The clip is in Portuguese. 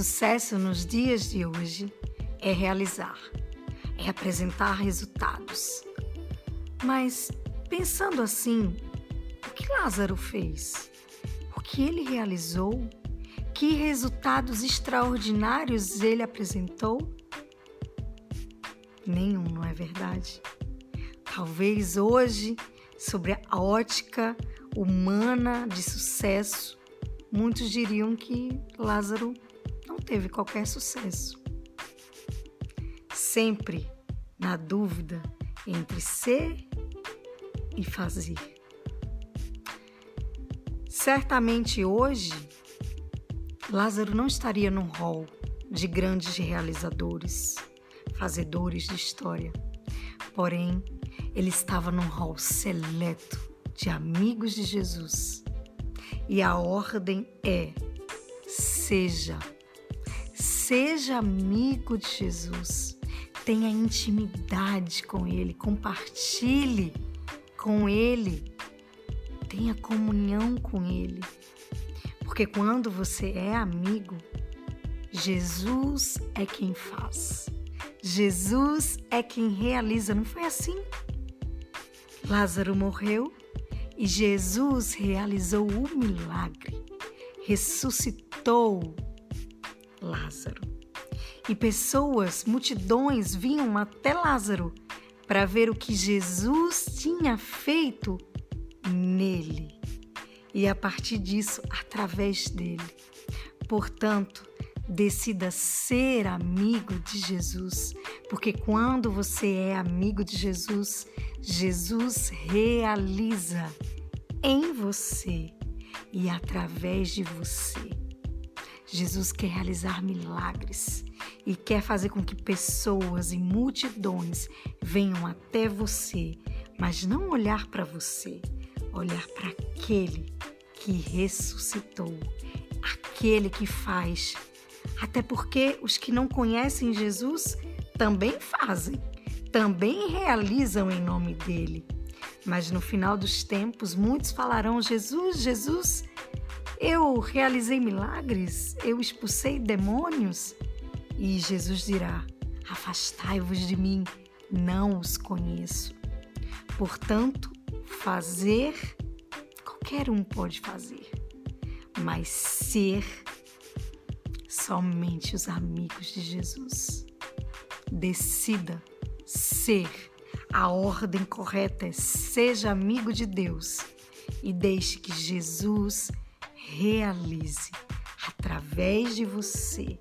Sucesso nos dias de hoje é realizar, é apresentar resultados. Mas, pensando assim, o que Lázaro fez? O que ele realizou? Que resultados extraordinários ele apresentou? Nenhum, não é verdade? Talvez hoje, sobre a ótica humana de sucesso, muitos diriam que Lázaro não teve qualquer sucesso. Sempre na dúvida entre ser e fazer. Certamente hoje, Lázaro não estaria num rol de grandes realizadores, fazedores de história. Porém, ele estava num rol seleto de amigos de Jesus. E a ordem é: seja, seja amigo de Jesus, tenha intimidade com Ele, compartilhe com Ele, tenha comunhão com Ele. Porque quando você é amigo, Jesus é quem faz. Jesus é quem realiza. Não foi assim? Lázaro morreu e Jesus realizou o milagre, ressuscitou Lázaro. E pessoas, multidões vinham até Lázaro para ver o que Jesus tinha feito nele e a partir disso, através dele. Portanto, decida ser amigo de Jesus, porque quando você é amigo de Jesus, Jesus realiza em você e através de você. Jesus quer realizar milagres e quer fazer com que pessoas e multidões venham até você, mas não olhar para você, olhar para aquele que ressuscitou, aquele que faz. Até porque os que não conhecem Jesus também fazem, também realizam em nome dele. Mas no final dos tempos, muitos falarão: Jesus, Jesus, eu realizei milagres, eu expulsei demônios. E Jesus dirá: Afastai-vos de mim, não os conheço. Portanto, fazer, qualquer um pode fazer, mas ser, somente os amigos de Jesus. Decida ser. A ordem correta é seja amigo de Deus e deixe que Jesus realize através de você